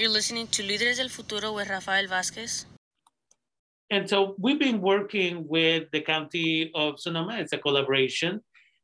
You're listening to Líderes del Futuro with Rafael Vázquez. And so we've been working with the County of Sonoma. It's a collaboration.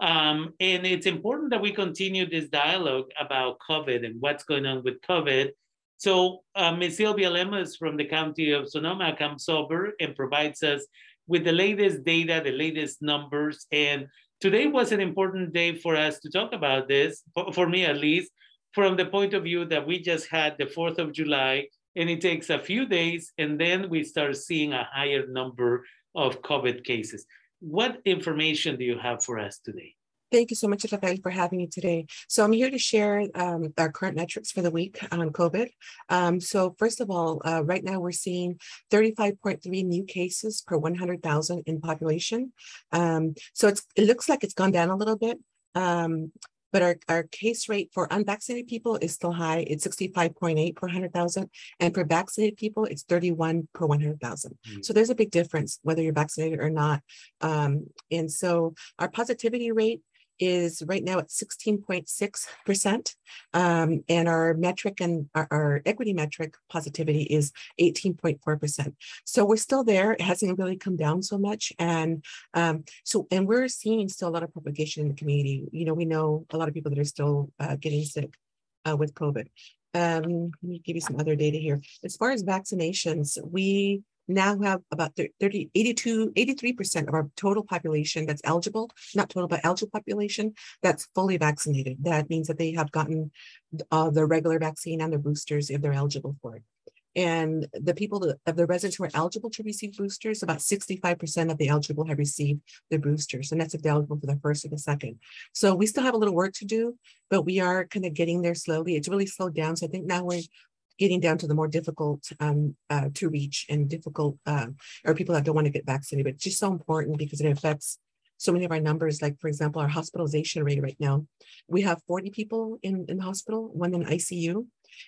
Um, and it's important that we continue this dialogue about COVID and what's going on with COVID. So uh, Ms. Sylvia Lemus from the County of Sonoma comes over and provides us with the latest data, the latest numbers. And today was an important day for us to talk about this, for me at least, from the point of view that we just had the 4th of July and it takes a few days and then we start seeing a higher number of COVID cases. What information do you have for us today? Thank you so much, Rafael, for having me today. So I'm here to share um, our current metrics for the week on COVID. Um, so first of all, uh, right now we're seeing 35.3 new cases per 100,000 in population. Um, so it looks like it's gone down a little bit. Um, but our, our case rate for unvaccinated people is still high. It's 65.8 per 100,000. And for vaccinated people, it's 31 per 100,000. Mm. So there's a big difference whether you're vaccinated or not. Um, and so our positivity rate is right now at 16.6%. Um, and our metric and our, our, equity metric positivity is 18.4%. So we're still there. It hasn't really come down so much. And um, so, and we're seeing still a lot of propagation in the community. You know, we know a lot of people that are still uh, getting sick uh, with COVID. Um, let me give you some other data here. As far as vaccinations, we now we have about 30, 82, 83% of our total population that's eligible, not total, but eligible population that's fully vaccinated. That means that they have gotten uh, the regular vaccine and the boosters if they're eligible for it. And the people of the residents who are eligible to receive boosters, about 65% of the eligible have received the boosters, and that's if they're eligible for the first or the second. So we still have a little work to do, but we are kind of getting there slowly. It's really slowed down. So I think now we're getting down to the more difficult um, uh, to reach and difficult, uh, or people that don't want to get vaccinated. But it's just so important because it affects so many of our numbers. Like, for example, our hospitalization rate right now, we have 40 people in, in the hospital, one in ICU.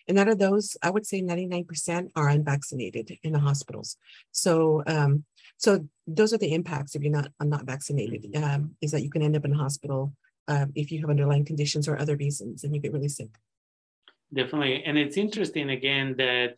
And out of those, I would say 99% are unvaccinated in the hospitals. So, um, so those are the impacts if you're not not vaccinated. Um, is that you can end up in hospital uh, if you have underlying conditions or other reasons, and you get really sick definitely. And it's interesting again that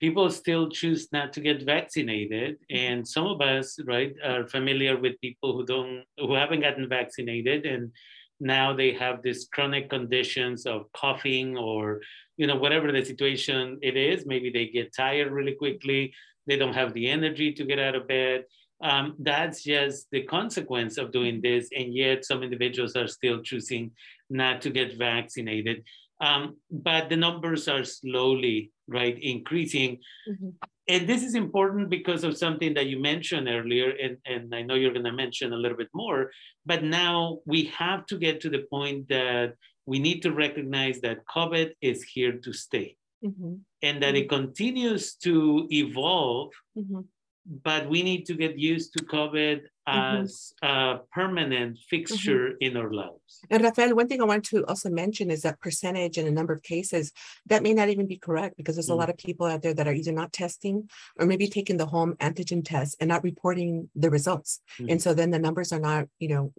people still choose not to get vaccinated. And some of us right are familiar with people who don't who haven't gotten vaccinated. And now they have these chronic conditions of coughing or you know whatever the situation it is. Maybe they get tired really quickly. They don't have the energy to get out of bed. Um, that's just the consequence of doing this. And yet some individuals are still choosing not to get vaccinated um, but the numbers are slowly right increasing. Mm-hmm. And this is important because of something that you mentioned earlier, and, and I know you're going to mention a little bit more. But now we have to get to the point that we need to recognize that COVID is here to stay. Mm-hmm. And that it mm-hmm. continues to evolve mm-hmm but we need to get used to COVID mm-hmm. as mm-hmm. a permanent fixture mm-hmm. in our lives. And Rafael, one thing I want to also mention is that percentage and a number of cases that may not even be correct because there's mm-hmm. a lot of people out there that are either not testing or maybe taking the home antigen test and not reporting the results. And mm-hmm. so then the numbers are not, you know,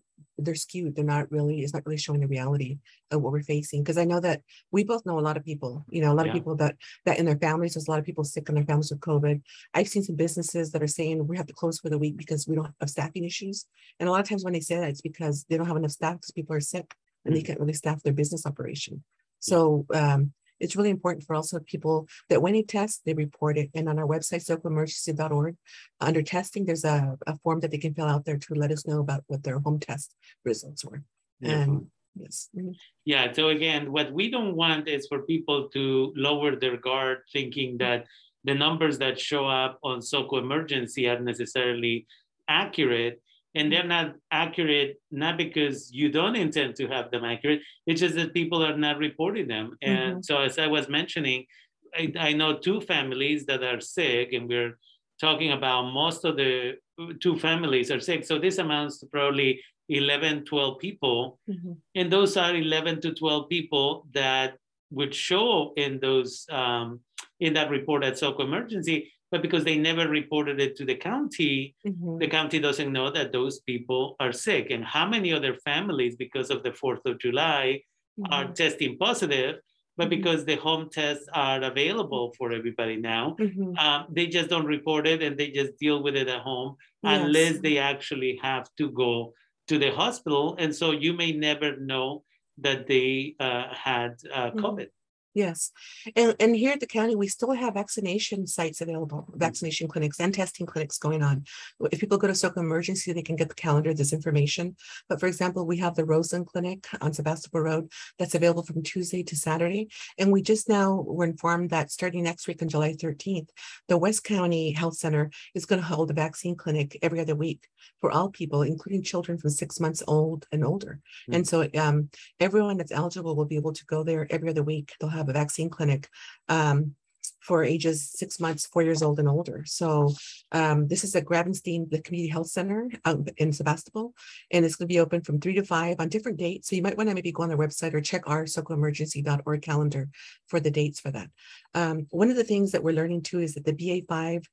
they're skewed. They're not really, it's not really showing the reality of what we're facing. Cause I know that we both know a lot of people, you know, a lot yeah. of people that, that in their families, there's a lot of people sick in their families with COVID. I've seen some businesses that are saying we have to close for the week because we don't have staffing issues. And a lot of times when they say that, it's because they don't have enough staff because people are sick and mm-hmm. they can't really staff their business operation. So um, it's really important for also people that when they test, they report it. And on our website, socoemergency.org, under testing, there's a, a form that they can fill out there to let us know about what their home test results were. And yes. Mm-hmm. Yeah. So again, what we don't want is for people to lower their guard thinking that the numbers that show up on SOCO emergency are necessarily accurate and they're not accurate not because you don't intend to have them accurate it's just that people are not reporting them and mm-hmm. so as i was mentioning I, I, know two families that are sick and we're talking about most of the two families are sick so this amounts to probably 11 12 people mm-hmm. and those are 11 to 12 people that would show in those um, in that report at SOCO emergency but because they never reported it to the county, mm-hmm. the county doesn't know that those people are sick. And how many other families, because of the 4th of July, mm-hmm. are testing positive, but Mhm. because the home tests are available for everybody now, Mhm. um, they just don't report it and they just deal with it at home Yes. unless they actually have to go to the hospital. And so you may never know that they uh, had uh, Mhm. COVID. Yes, and, and here at the county, we still have vaccination sites available, vaccination clinics and testing clinics going on. If people go to SOCO Emergency, they can get the calendar, this information. But for example, we have the Roseland Clinic on Sebastopol Road that's available from Tuesday to Saturday. And we just now were informed that starting next week on July thirteenth, the West County Health Center is going to hold a vaccine clinic every other week for all people, including children from six months old and older. And so um, everyone that's eligible will be able to go there every other week. They'll have a vaccine clinic um, for ages six months, four years old and older. So um, this is at Gravenstein, the Community Health Center out in Sebastopol, and it's going to be open from three to five on different dates. So you might want to maybe go on their website or check our socoemergency.org calendar for the dates for that. Um, one of the things that we're learning too is that the BA5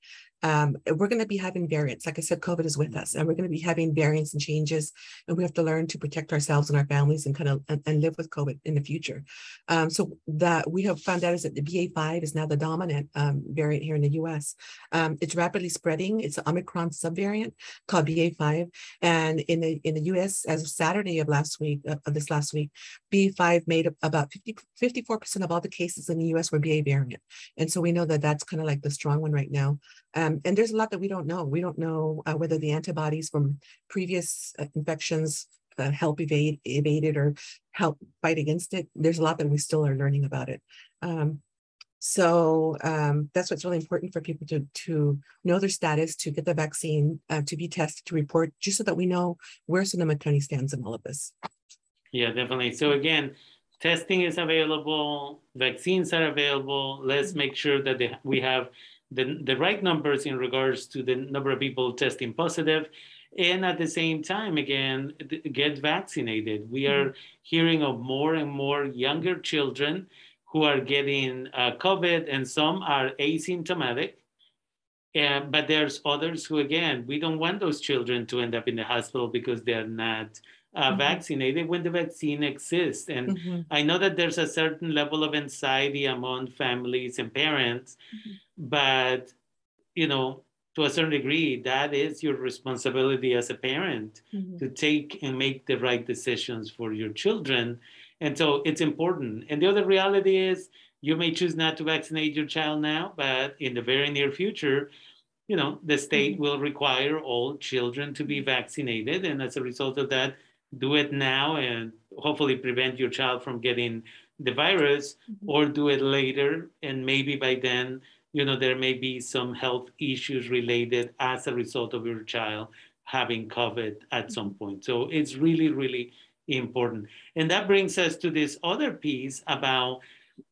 um, we're going to be having variants. Like I said, COVID is with us, and we're going to be having variants and changes, and we have to learn to protect ourselves and our families and kind of and, and live with COVID in the future. Um, so that we have found out is that the BA5 is now the dominant um, variant here in the U.S. Um, it's rapidly spreading. It's an Omicron subvariant called BA5, and in the in the U.S. as of Saturday of last week, uh, of this last week, BA5 made about 50, 54 percent of all the cases in the U.S. were BA variant, and so we know that that's kind of like the strong one right now. Um, and there's a lot that we don't know. We don't know uh, whether the antibodies from previous uh, infections uh, help evade evade it or help fight against it. There's a lot that we still are learning about it. Um, so um, that's what's really important for people to to know their status, to get the vaccine, uh, to be tested, to report, just so that we know where Sonoma County stands in all of this. Yeah, definitely. So again, testing is available, vaccines are available. Let's make sure that they, we have the, the right numbers in regards to the number of people testing positive. And at the same time again get vaccinated. We are hearing of more and more younger children who are getting uh, covid and some are asymptomatic. And, but there's others who again we don't want those children to end up in the hospital because they're not uh, Mhm. vaccinated when the vaccine exists. And Mhm. I know that there's a certain level of anxiety among families and parents, but you know, to a certain degree, that is your responsibility as a parent Mhm. to take and make the right decisions for your children. And so it's important. And the other reality is you may choose not to vaccinate your child now, but in the very near future, you know, the state Mhm. will require all children to be vaccinated. And as a result of that, do it now and hopefully prevent your child from getting the virus Mhm. or do it later and maybe by then you know there may be some health issues related as a result of your child having covid at some point. So it's really really important. And that brings us to this other piece about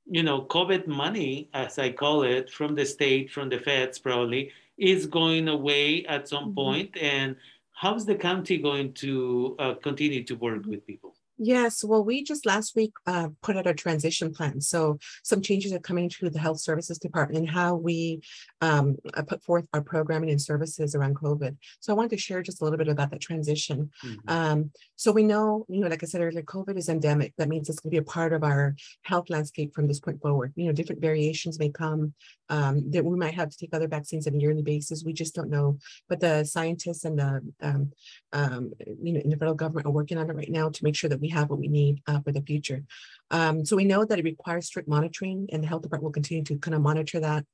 you know covid money as i call it from the state from the feds probably is going away at some Mhm. point. And how's the county going to uh, continue to work with people Yes, well, we just last week uh, put out a transition plan. So some changes are coming to the Health Services Department and how we um, uh, put forth our programming and services around COVID. So I wanted to share just a little bit about that transition. Mhm. Um, so we know, you know, like I said earlier, COVID is endemic. That means it's going to be a part of our health landscape from this point forward. You know, different variations may come um, that we might have to take other vaccines on a yearly basis. We just don't know. But the scientists and the um, um, you know, in the federal government are working on it right now to make sure that we have what we need uh, for the future. Um, so we know that it requires strict monitoring, and the health department will continue to kind of monitor that.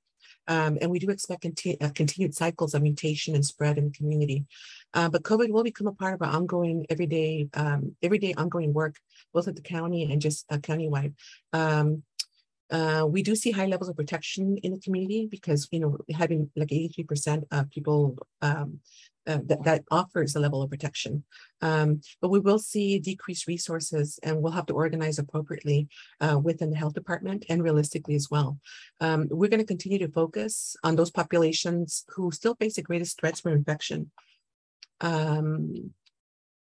Um, and we do expect conti- uh, continued cycles of mutation and spread in the community. Uh, but COVID will become a part of our ongoing, everyday, um, everyday ongoing work, both at the county and just uh, countywide. Um, uh, we do see high levels of protection in the community because you know having like 83% of people um, uh, that, that offers a level of protection. Um, but we will see decreased resources and we'll have to organize appropriately uh, within the health department and realistically as well. Um, we're going to continue to focus on those populations who still face the greatest threats from infection. Um,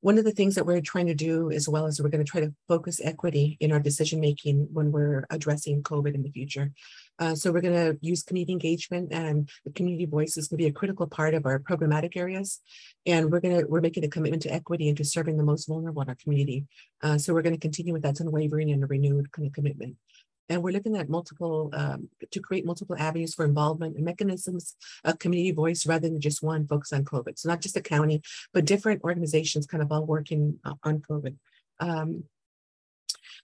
one of the things that we're trying to do as well is we're going to try to focus equity in our decision making when we're addressing COVID in the future. Uh, so we're going to use community engagement and the community voice is going to be a critical part of our programmatic areas. And we're going to we're making a commitment to equity and to serving the most vulnerable in our community. Uh, so we're going to continue with that unwavering and a renewed kind of commitment. And we're looking at multiple um, to create multiple avenues for involvement and mechanisms of community voice rather than just one focus on COVID. So not just the county, but different organizations kind of all working uh, on COVID. Um,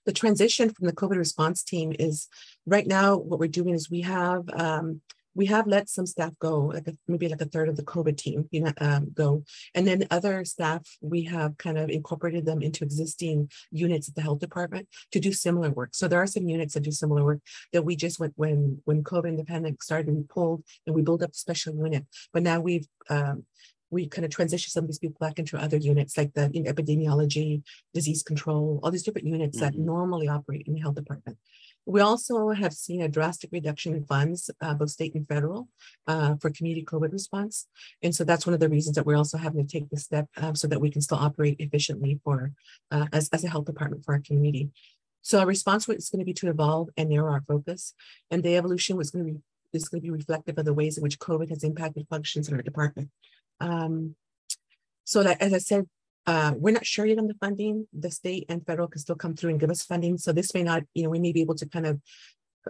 the transition from the COVID response team is right now what we're doing is we have um, we have let some staff go, like a, maybe like a third of the COVID team, you know, um, go, and then other staff we have kind of incorporated them into existing units at the health department to do similar work. So there are some units that do similar work that we just went when when COVID and the pandemic started, we pulled and we built up a special unit. But now we've um, we kind of transition some of these people back into other units like the in epidemiology, disease control, all these different units mm -hmm. that mm-hmm. normally operate in the health department. We also have seen a drastic reduction in funds, uh, both state and federal, uh, for community COVID response. And so that's one of the reasons that we're also having to take this step uh, so that we can still operate efficiently for uh, as, as a health department for our community. So our response is going to be to evolve and narrow our focus. And the evolution was going to be is going to be reflective of the ways in which COVID has impacted functions in our department. Um, so that, as I said, uh, we're not sure yet on the funding. The state and federal can still come through and give us funding. So this may not, you know, we may be able to kind of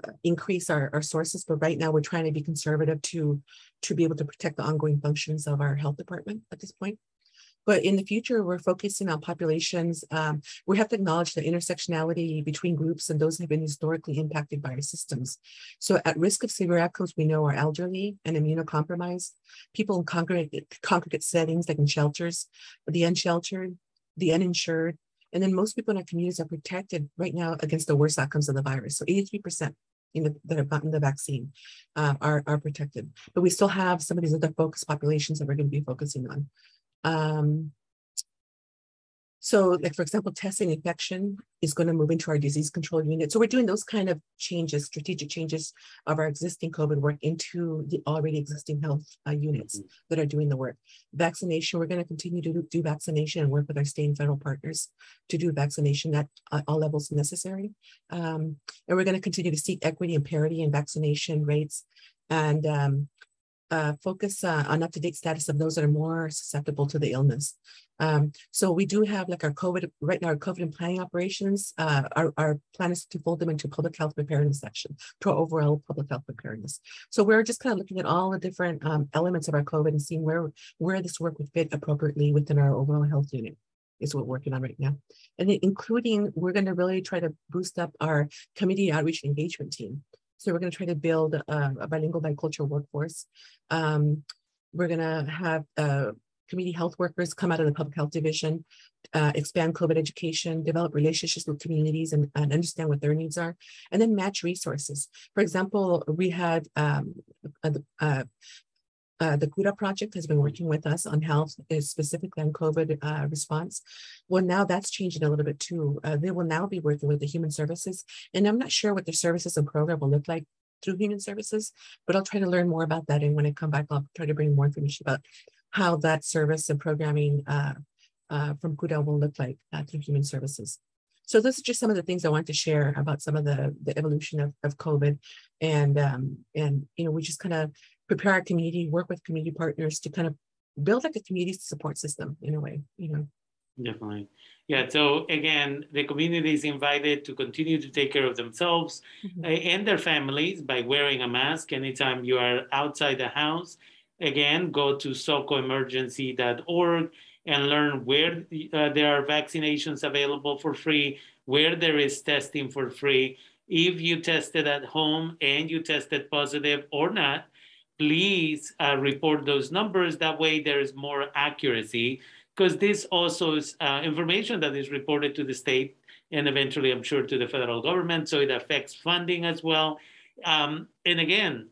uh, increase our, our sources, but right now we're trying to be conservative to, to be able to protect the ongoing functions of our health department at this point. But in the future, we're focusing on populations. Um, we have to acknowledge the intersectionality between groups and those who have been historically impacted by our systems. So at risk of severe outcomes, we know are elderly and immunocompromised, people in congregate, congregate settings like in shelters, the unsheltered, the uninsured, and then most people in our communities are protected right now against the worst outcomes of the virus. So 83% in the, that have gotten the vaccine uh, are, are protected. But we still have some of these other focus populations that we're going to be focusing on. Um, so like, for example, testing infection is going to move into our disease control unit. So we're doing those kind of changes, strategic changes of our existing COVID work into the already existing health uh, units mm-hmm. that are doing the work. Vaccination, we're going to continue to do vaccination and work with our state and federal partners to do vaccination at uh, all levels necessary. Um, and we're going to continue to seek equity and parity in vaccination rates and um, uh, focus uh, on up-to-date status of those that are more susceptible to the illness. Um, so we do have like our COVID, right now our COVID and planning operations, uh, our, our plan is to fold them into public health preparedness section to overall public health preparedness. So we're just kind of looking at all the different um, elements of our COVID and seeing where, where this work would fit appropriately within our overall health unit is what we're working on right now. And including, we're gonna really try to boost up our community outreach engagement team. So we're going to try to build a, a bilingual bicultural workforce. Um, we're going to have uh, community health workers come out of the public health division, uh, expand COVID education, develop relationships with communities and, and, understand what their needs are, and then match resources. For example, we had um, uh, the CURA project has been working with us on health, uh, specifically on COVID uh, response. Well, now that's changing a little bit too. Uh, they will now be working with the human services, and I'm not sure what their services and program will look like through human services, but I'll try to learn more about that. And when I come back, I'll try to bring more information about how that service and programming uh, from CURA will look like through human services. So those are just some of the things I wanted to share about some of the, the evolution of, of COVID. And, um, and, you know, we just kind of prepare our community, work with community partners to kind of build like a community support system in a way, you know. Definitely. Yeah. So again, the community is invited to continue to take care of themselves mm-hmm. and their families by wearing a mask anytime you are outside the house. Again, go to socoemergency.org and learn where uh, there are vaccinations available for free, where there is testing for free. If you tested at home and you tested positive or not, please uh, report those numbers. That way there is more accuracy because this also is uh, information that is reported to the state and eventually I'm sure to the federal government. So it affects funding as well. Um, and again,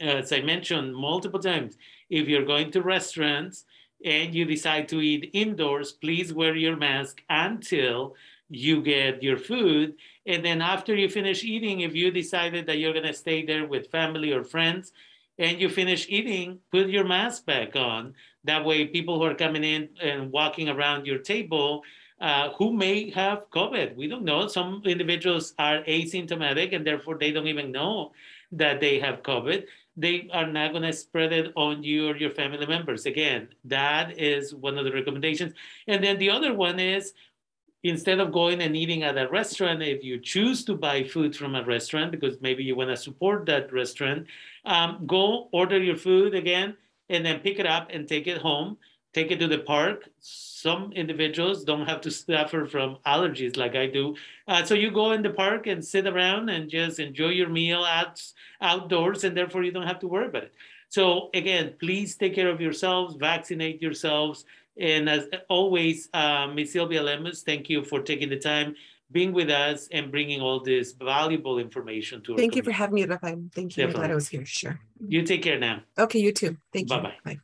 as I mentioned multiple times, if you're going to restaurants and you decide to eat indoors, please wear your mask until you get your food. And then after you finish eating, if you decided that you're going to stay there with family or friends, and you finish eating, put your mask back on. That way, people who are coming in and walking around your table uh, who may have COVID, we don't know. Some individuals are asymptomatic and therefore they don't even know that they have COVID. They are not going to spread it on you or your family members. Again, that is one of the recommendations. And then the other one is instead of going and eating at a restaurant, if you choose to buy food from a restaurant because maybe you want to support that restaurant, um, go order your food again and then pick it up and take it home. Take it to the park. Some individuals don't have to suffer from allergies like I do. Uh, so you go in the park and sit around and just enjoy your meal out, outdoors, and therefore you don't have to worry about it. So again, please take care of yourselves, vaccinate yourselves, and as always, uh, Ms. Sylvia Lemus, thank you for taking the time, being with us, and bringing all this valuable information to Thank you for having me, Rafael. Thank you. I'm glad I was here. Sure. You take care now. Okay, you too. Thank you. Bye-bye. Bye.